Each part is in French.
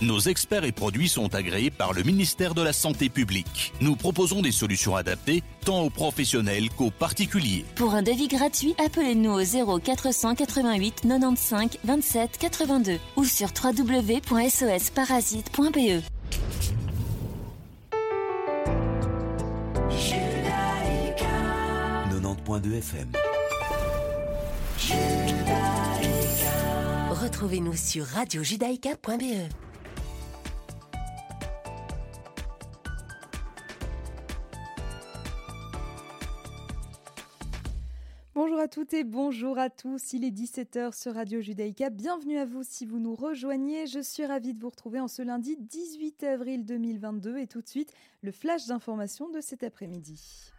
Nos experts et produits sont agréés par le ministère de la Santé publique. Nous proposons des solutions adaptées tant aux professionnels qu'aux particuliers. Pour un devis gratuit, appelez-nous au 0 488 95 27 82 ou sur www.sosparasite.be. 90.2 FM. Retrouvez-nous sur radiojudaïka.be. à toutes et bonjour à tous. Il est 17h sur Radio Judaïka. Bienvenue à vous si vous nous rejoignez. Je suis ravie de vous retrouver en ce lundi 18 avril 2022 et tout de suite le flash d'information de cet après-midi.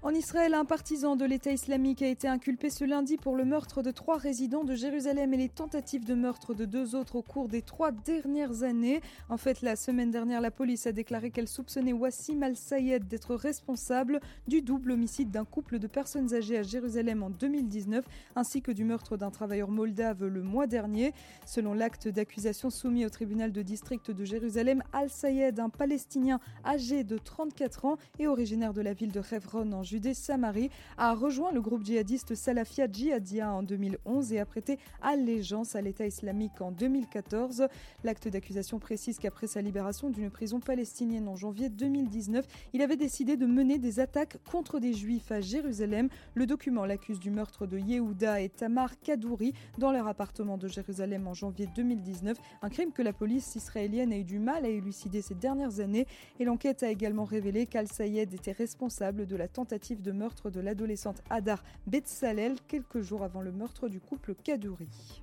En Israël, un partisan de l'État islamique a été inculpé ce lundi pour le meurtre de trois résidents de Jérusalem et les tentatives de meurtre de deux autres au cours des trois dernières années. En fait, la semaine dernière, la police a déclaré qu'elle soupçonnait Wassim al-Sayed d'être responsable du double homicide d'un couple de personnes âgées à Jérusalem en 2019, ainsi que du meurtre d'un travailleur moldave le mois dernier. Selon l'acte d'accusation soumis au tribunal de district de Jérusalem, al-Sayed, un Palestinien âgé de 34 ans et originaire de la ville de Hebron en Judée-Samarie, a rejoint le groupe djihadiste Salafia Djihadia en 2011 et a prêté allégeance à l'État islamique en 2014. L'acte d'accusation précise qu'après sa libération d'une prison palestinienne en janvier 2019, il avait décidé de mener des attaques contre des juifs à Jérusalem. Le document l'accuse du meurtre de Yehuda et Tamar Kadouri dans leur appartement de Jérusalem en janvier 2019, un crime que la police israélienne a eu du mal à élucider ces dernières années. Et l'enquête a également révélé qu'Al-Sayed était responsable de la tentative de meurtre de l'adolescente Hadar Betsalel quelques jours avant le meurtre du couple Kadouri.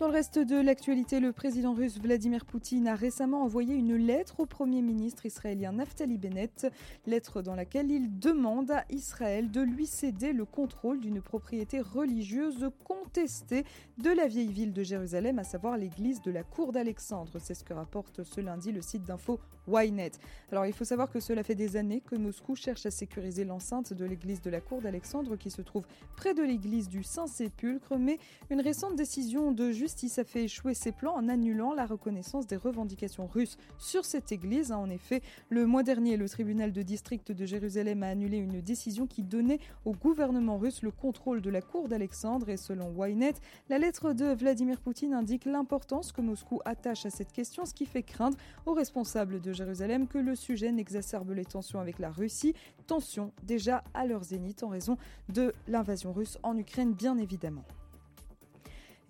Dans le reste de l'actualité, le président russe Vladimir Poutine a récemment envoyé une lettre au Premier ministre israélien Naftali Bennett, lettre dans laquelle il demande à Israël de lui céder le contrôle d'une propriété religieuse contestée de la vieille ville de Jérusalem, à savoir l'église de la cour d'Alexandre. C'est ce que rapporte ce lundi le site d'info Ynet. Alors il faut savoir que cela fait des années que Moscou cherche à sécuriser l'enceinte de l'église de la cour d'Alexandre qui se trouve près de l'église du Saint-Sépulcre, mais une récente décision de justice a fait échouer ses plans en annulant la reconnaissance des revendications russes sur cette église. En effet, le mois dernier, le tribunal de district de Jérusalem a annulé une décision qui donnait au gouvernement russe le contrôle de la cour d'Alexandre et selon Ynet, la lettre de Vladimir Poutine indique l'importance que Moscou attache à cette question, ce qui fait craindre aux responsables de Jérusalem que le sujet n'exacerbe les tensions avec la Russie, tensions déjà à leur zénith en raison de l'invasion russe en Ukraine bien évidemment.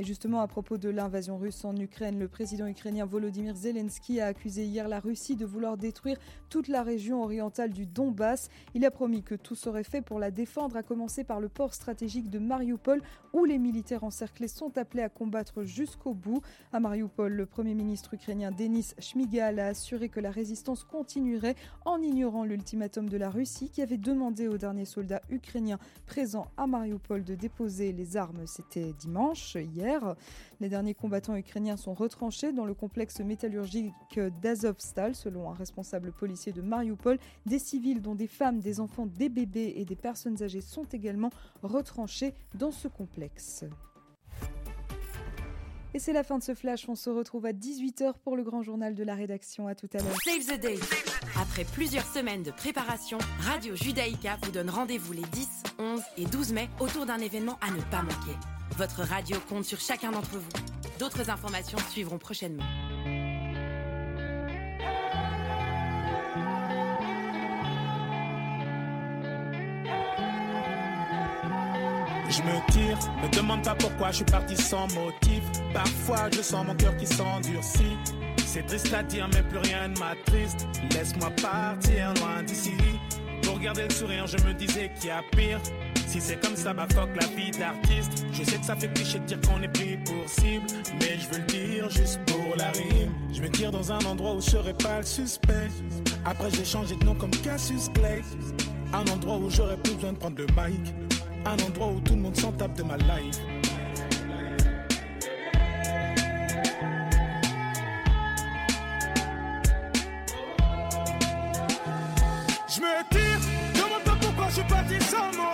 Et justement, à propos de l'invasion russe en Ukraine, le président ukrainien Volodymyr Zelensky a accusé hier la Russie de vouloir détruire toute la région orientale du Donbass. Il a promis que tout serait fait pour la défendre, à commencer par le port stratégique de Mariupol, où les militaires encerclés sont appelés à combattre jusqu'au bout. À Mariupol, le premier ministre ukrainien Denis Shmigal a assuré que la résistance continuerait en ignorant l'ultimatum de la Russie qui avait demandé aux derniers soldats ukrainiens présents à Mariupol de déposer les armes. C'était dimanche, hier. Les derniers combattants ukrainiens sont retranchés dans le complexe métallurgique d'Azovstal, selon un responsable policier de Mariupol. Des civils, dont des femmes, des enfants, des bébés et des personnes âgées, sont également retranchés dans ce complexe. Et c'est la fin de ce flash. On se retrouve à 18h pour le grand journal de la rédaction. À tout à l'heure. Save the Day. Après plusieurs semaines de préparation, Radio Judaïka vous donne rendez-vous les 10, 11 et 12 mai autour d'un événement à ne pas manquer. Votre radio compte sur chacun d'entre vous. D'autres informations suivront prochainement. Je me tire, me demande pas pourquoi je suis parti sans motif. Parfois je sens mon cœur qui s'endurcit. C'est triste à dire, mais plus rien ne m'attriste. Laisse-moi partir loin d'ici. Pour garder le sourire, je me disais qu'il y a pire. Si c'est comme ça, bah fuck la vie d'artiste. Je sais que ça fait cliché de dire qu'on est pris pour cible. Mais je veux le dire juste pour la rime. Je me tire dans un endroit où je serai pas le suspect. Après, j'ai changé de nom comme Cassius Clay. Un endroit où j'aurais plus besoin de prendre le mic. Un endroit où tout le monde s'en tape de ma life. Je me tire, demande pas pourquoi je suis parti sans motif.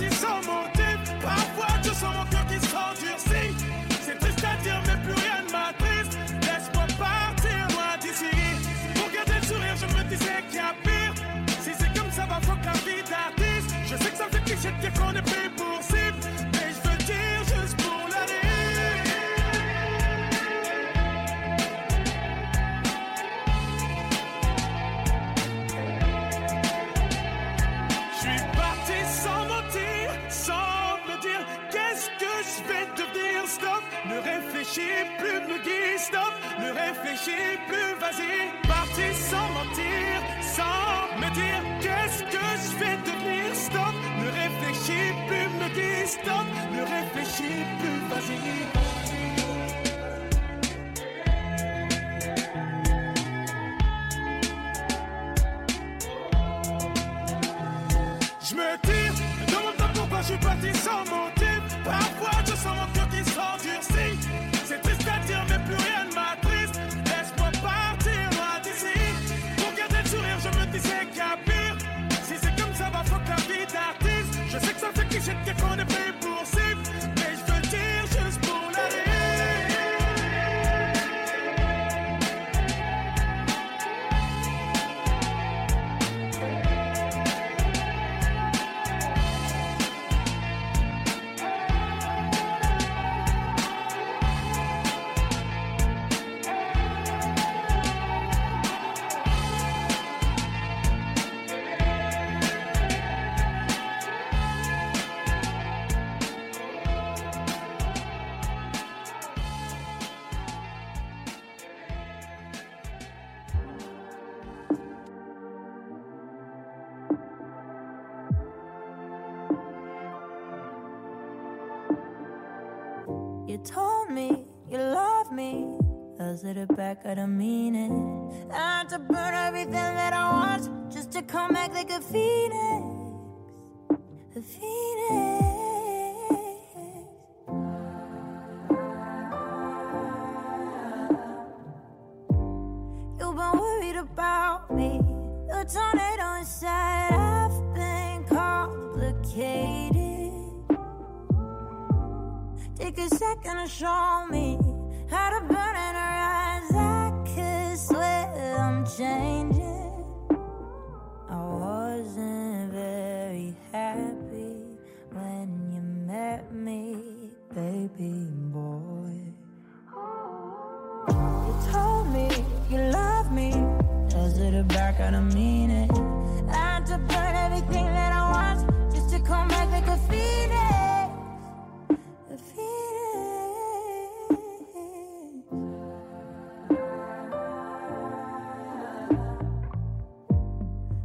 Parti sans motif. Parfois je sens mon cœur qui s'endurcit. C'est triste à dire, mais plus rien ne m'attriste. Laisse-moi partir loin d'ici. Pour garder le sourire, je me disais qu'il y a pire. Si c'est comme ça, va fuck la vie d'artiste. Je sais que ça fait cliché de dire qu'on est pris réfléchis plus, vas-y. Parti sans mentir, sans me dire qu'est-ce que je vais devenir. Stop, ne réfléchis plus, me dis stop, ne réfléchis plus, vas-y. Je me tire, demande pourquoi je suis parti sans motif. Parfois je sens mon cœur qui s'endurcit. It back, I don't mean it. I had to burn everything that I want just to come back like a phoenix.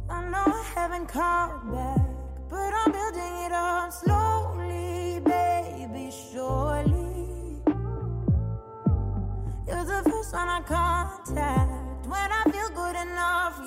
I know I haven't called back, but I'm building it up slowly, baby, surely. You're the first one I contact when I feel good enough.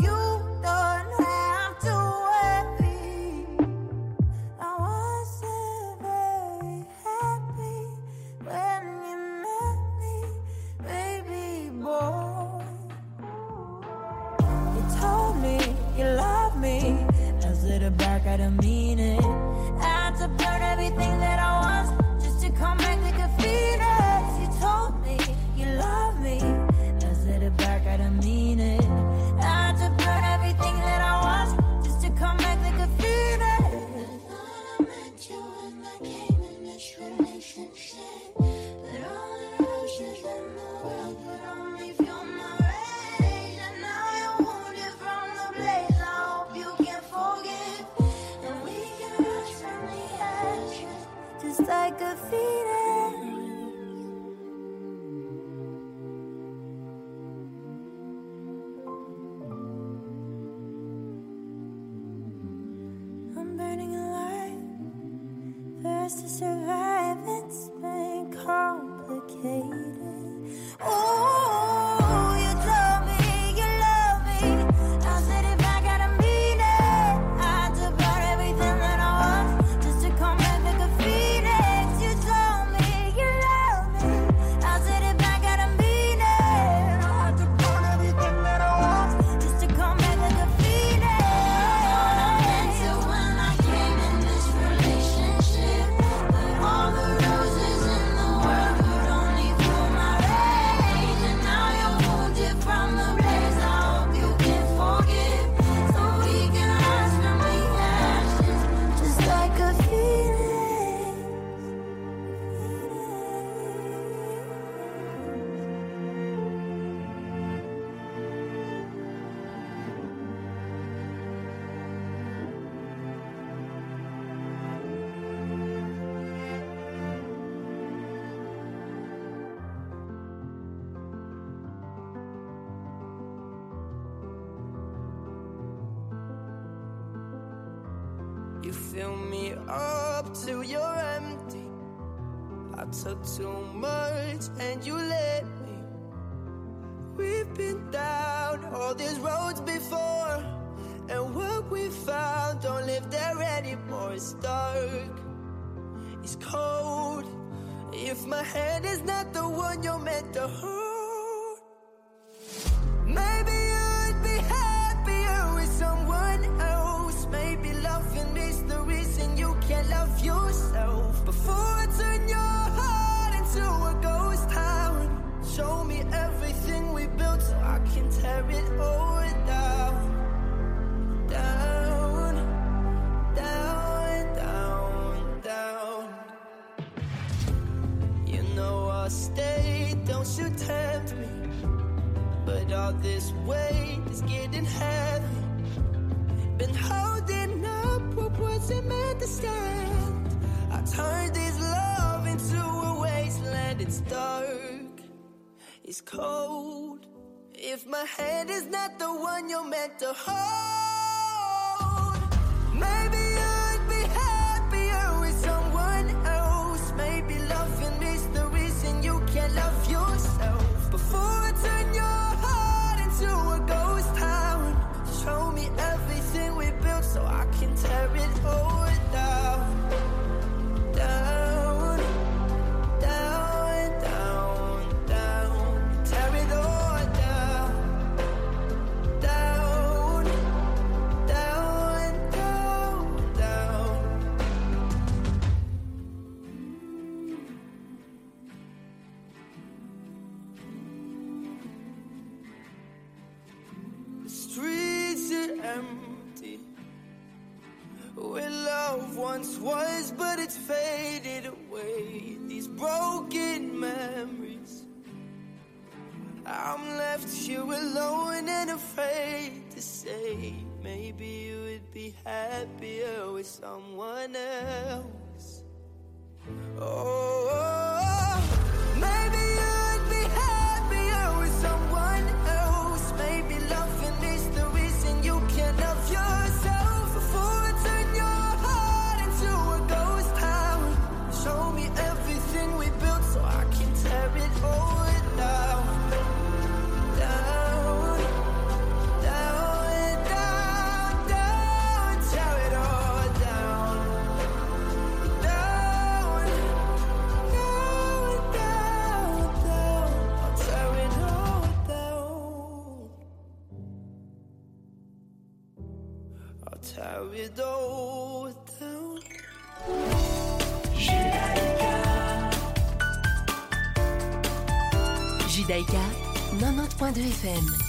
the one you're meant to hold. I'm left here alone and afraid to say Maybe you would be happier with someone else. Oh, oh Daika, 90.2 FM.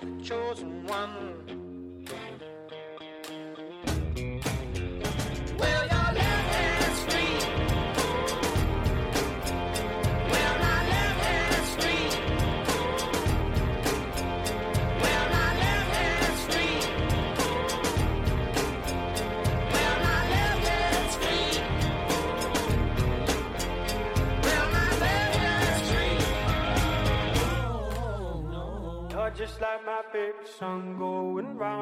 The chosen one.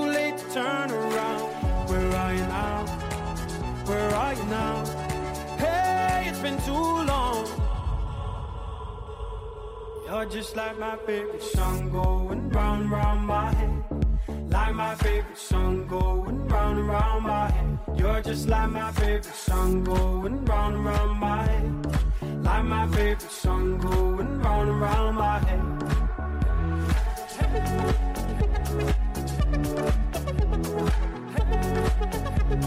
Too late to turn around. Where are you now? Where are you now? Hey, it's been too long. You're just like my favorite song going round round my head. Like my favorite song going round round my head. You're just like my favorite song going round round my head. Like my favorite song going round round my head.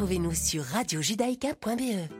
Retrouvez-nous sur radiojudaïka.be.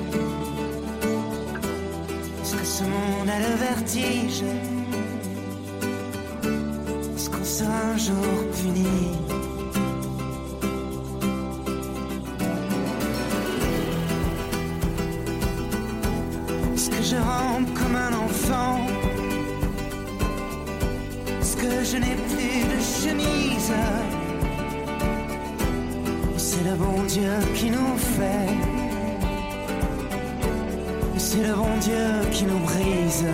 Ce monde a le vertige. Est-ce qu'on sera un jour puni. Est-ce que je rampe comme un enfant. Est-ce que je n'ai plus de chemise. C'est le bon Dieu qui nous fait. C'est le bon Dieu qui nous brise.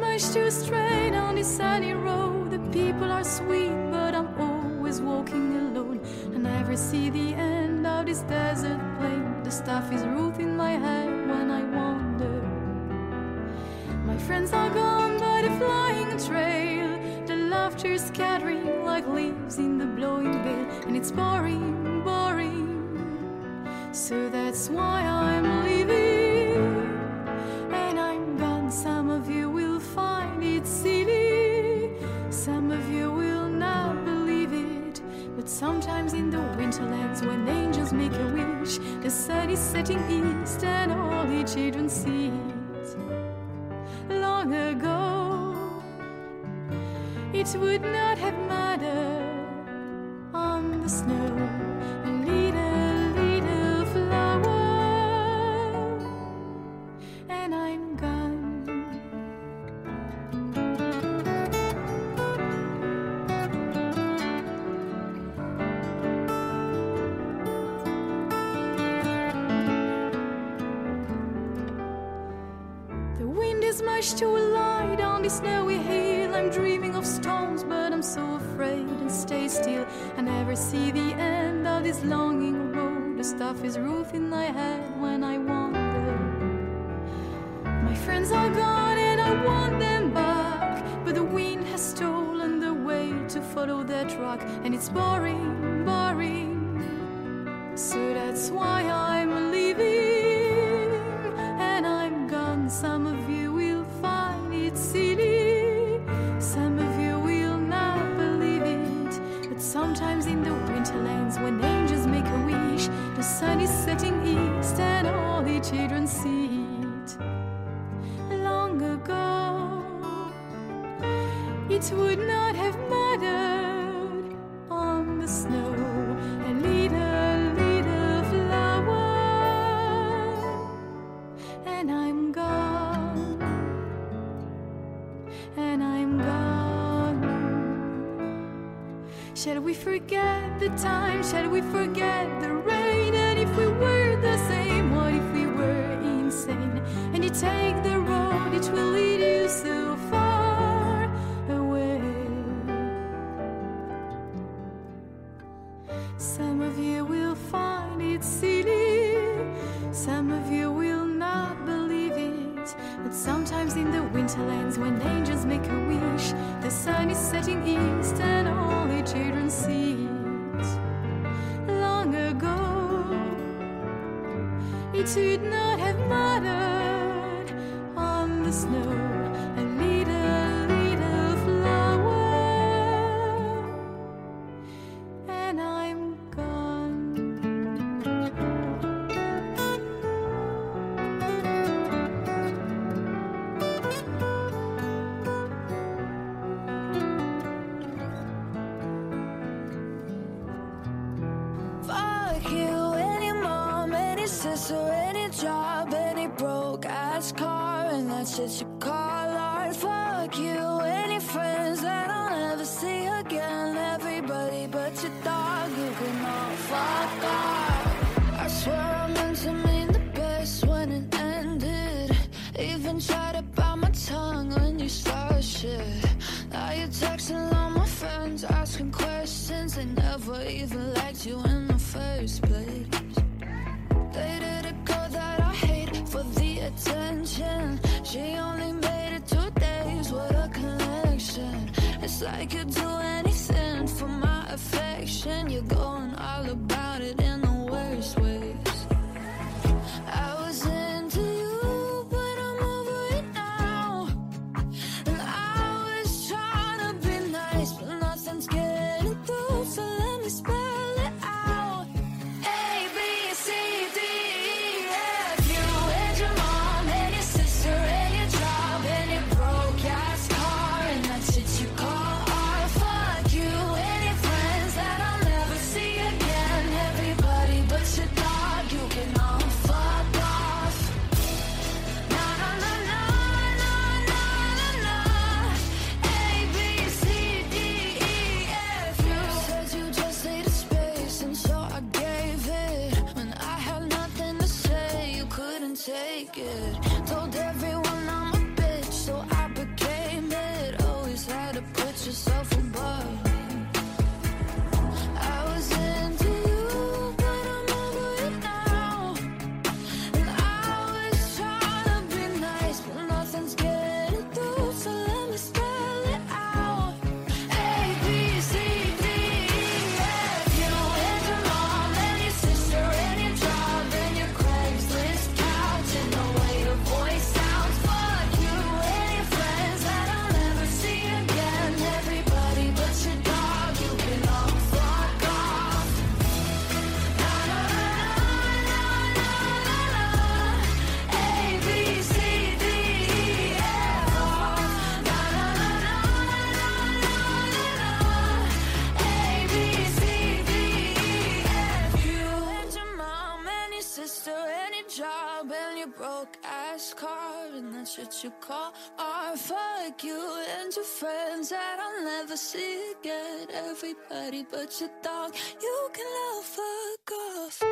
Way shoes straight on this sunny road. The people are sweet, but I'm always walking alone. I never see the end of this desert plain. The stuff is rooted in my head when I wander. My friends are gone by the flying trail. The laughter scattering like leaves in the blowing gale, and it's boring, boring. So that's why sun is setting east and all the children see it. Long ago, it would not have mattered much too light on this snowy hill. I'm dreaming of storms, but I'm so afraid and stay still. I never see the end of this longing road. The stuff is roof in my head when I wander. My friends are gone and I want them back. But the wind has stolen the way to follow their track. And it's boring, boring. Shall we forget the time? Shall we forget the rain? And if we were the same, what if we were insane? And you take the road, it will lead you so far away. Some of you will find it silly, some of you will not believe it. But sometimes in the winterlands, when angels make a wish, the sun is setting east. it should not have mattered. that I'll never see again. Everybody but your dog, you can love fuck off.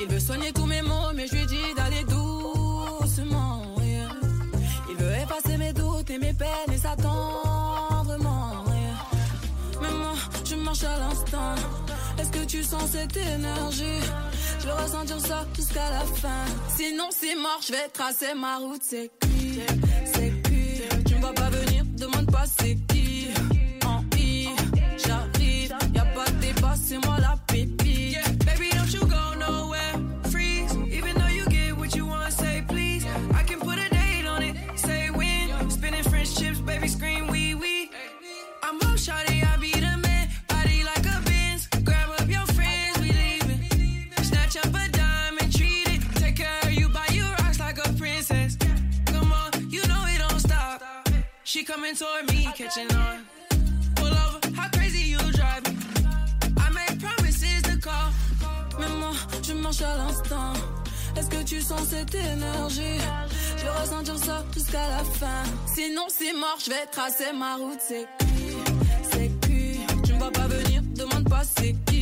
Il veut soigner tous mes maux, mais je lui dis tu sens cette énergie. Je veux ressentir ça jusqu'à la fin. Sinon, c'est mort, je vais tracer ma route, c'est cuit. C'est cuit. Tu ne vas pas venir, demande pas c'est catching. Pull over, how crazy you drive. I make promises to call. Mais moi, je marche à l'instant. Est-ce que tu sens cette énergie? Je vais ressentir ça jusqu'à la fin. Sinon, c'est mort, je vais tracer ma route. C'est qui? C'est qui? Tu me vois pas venir, demande pas c'est qui.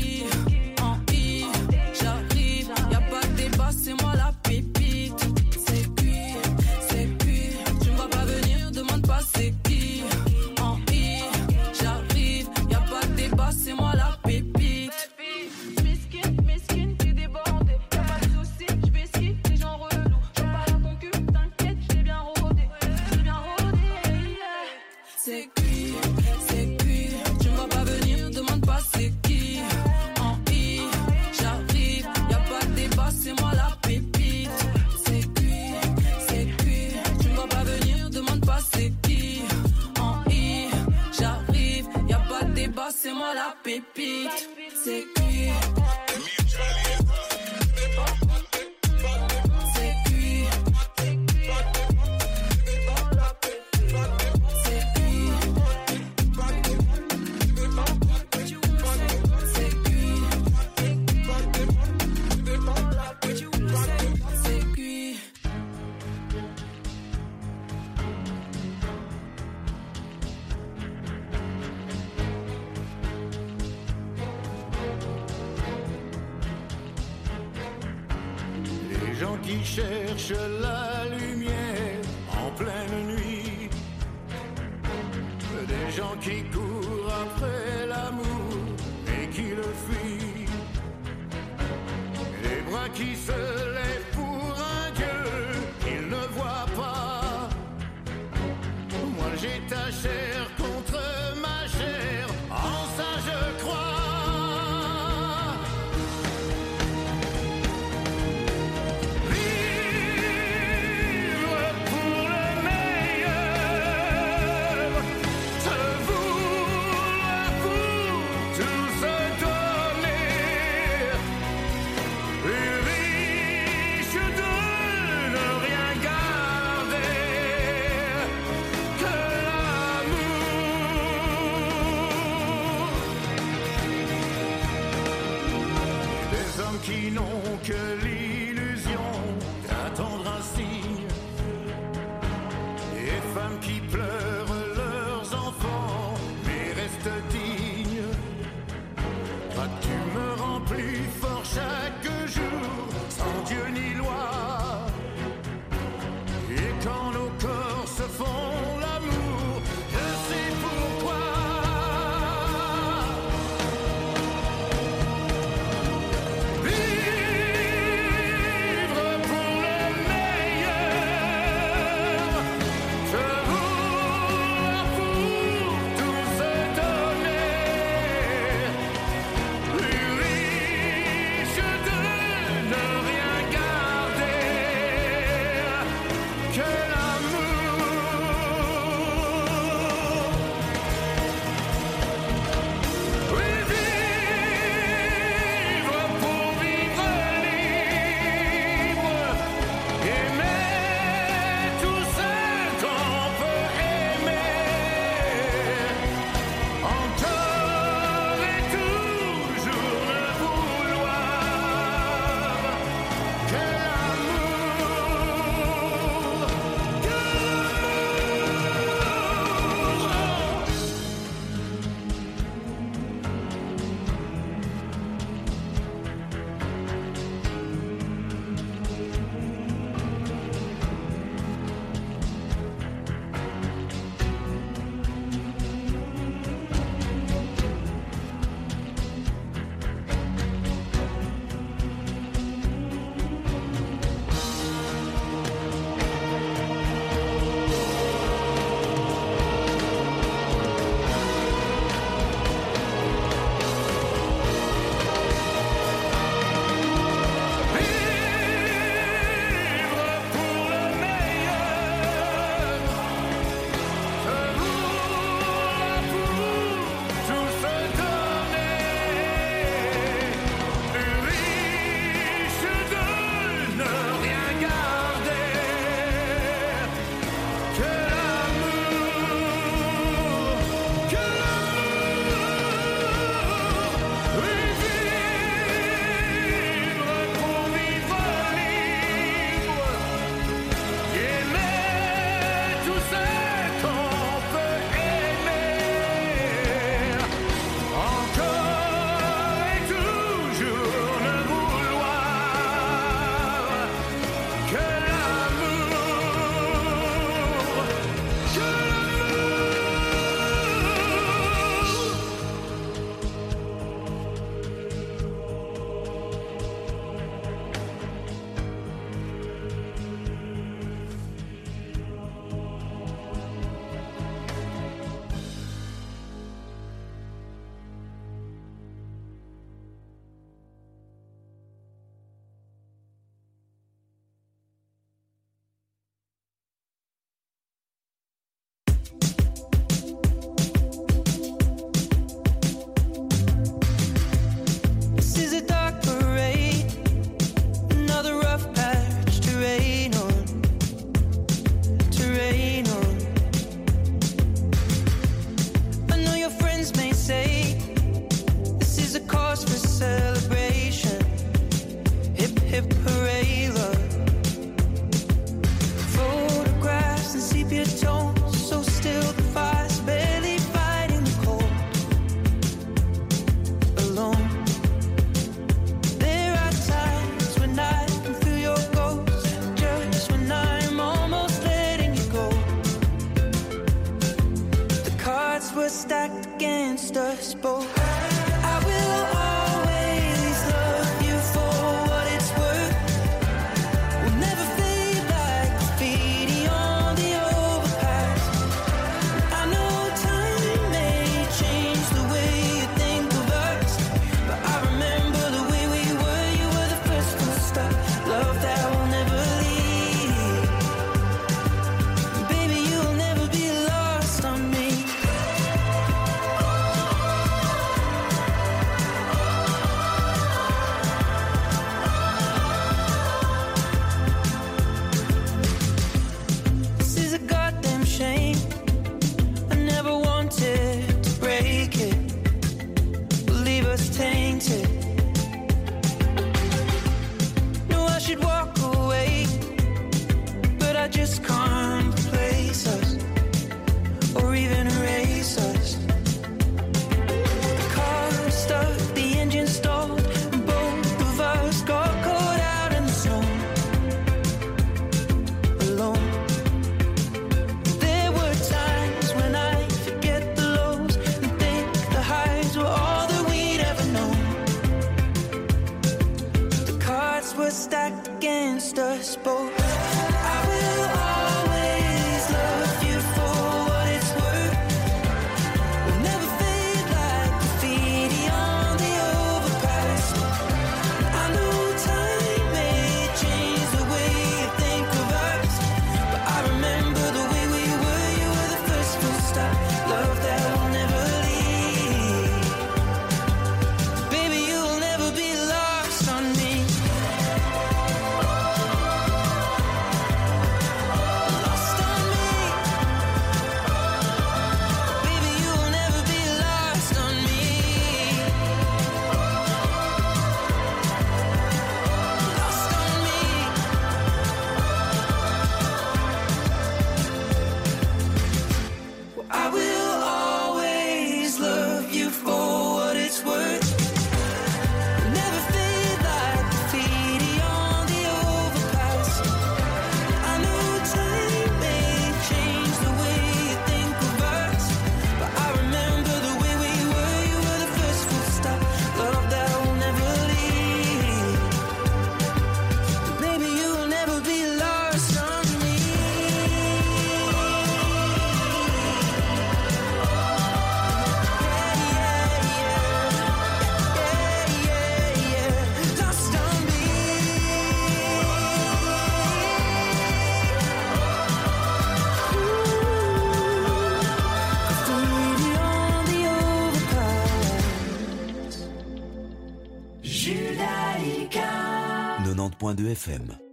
90.2 FM.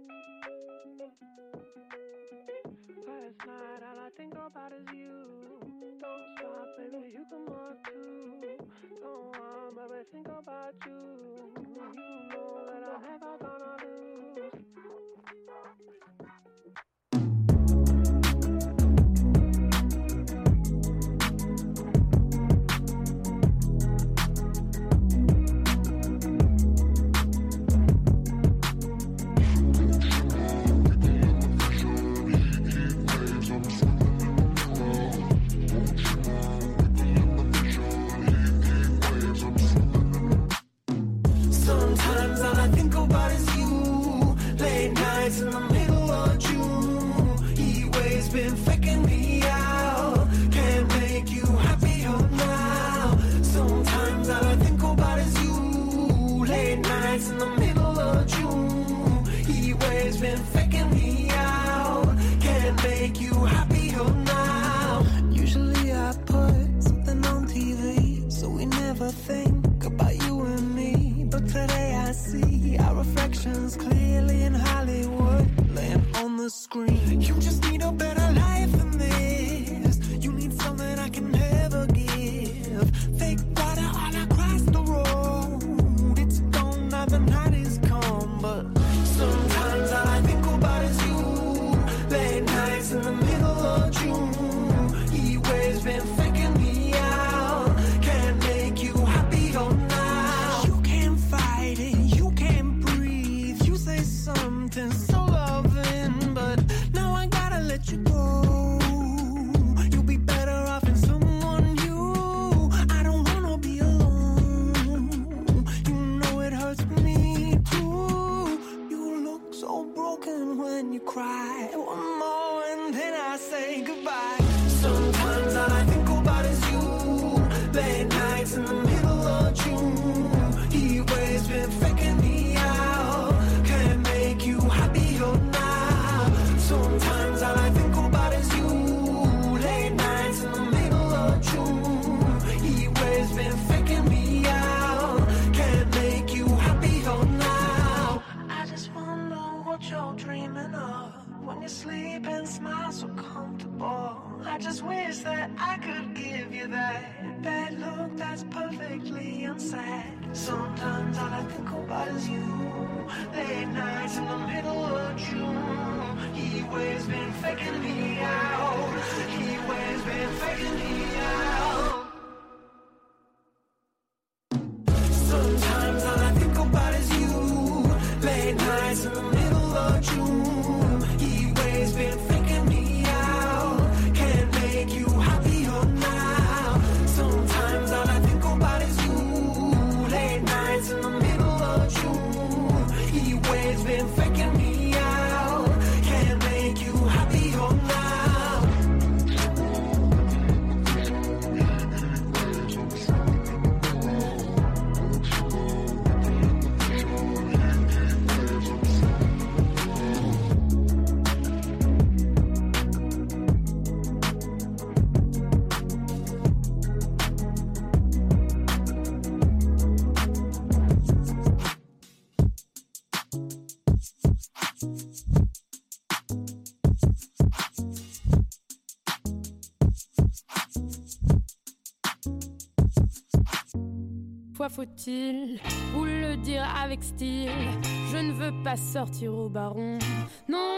faut-il vous le dire avec style? Je ne veux pas sortir au baron. Non,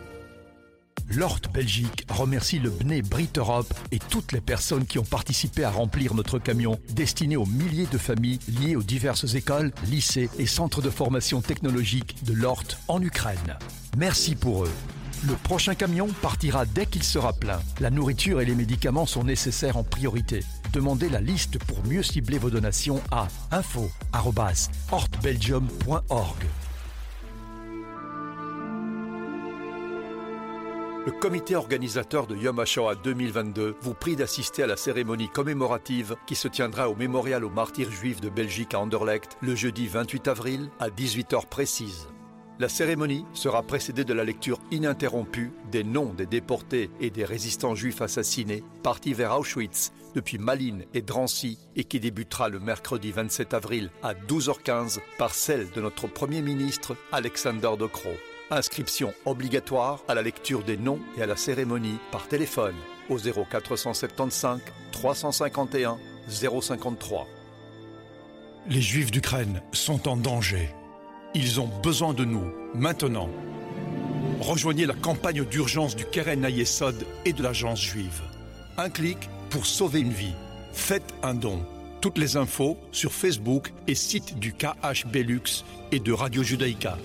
L'Hort Belgique remercie le BNE Brit Europe et toutes les personnes qui ont participé à remplir notre camion destiné aux milliers de familles liées aux diverses écoles, lycées et centres de formation technologique de l'Hort en Ukraine. Merci pour eux. Le prochain camion partira dès qu'il sera plein. La nourriture et les médicaments sont nécessaires en priorité. Demandez la liste pour mieux cibler vos donations à info@hortbelgium.org. Le comité organisateur de Yom HaShoah 2022 vous prie d'assister à la cérémonie commémorative qui se tiendra au mémorial aux martyrs juifs de Belgique à Anderlecht le jeudi 28 avril à 18h précise. La cérémonie sera précédée de la lecture ininterrompue des noms des déportés et des résistants juifs assassinés partis vers Auschwitz depuis Malines et Drancy et qui débutera le mercredi 27 avril à 12h15 par celle de notre Premier ministre Alexander De. Inscription obligatoire à la lecture des noms et à la cérémonie par téléphone au 0475 351 053. Les Juifs d'Ukraine sont en danger. Ils ont besoin de nous, maintenant. Rejoignez la campagne d'urgence du Keren Ayesod et de l'Agence juive. Un clic pour sauver une vie. Faites un don. Toutes les infos sur Facebook et site du KH Belux et de Radio Judaïka.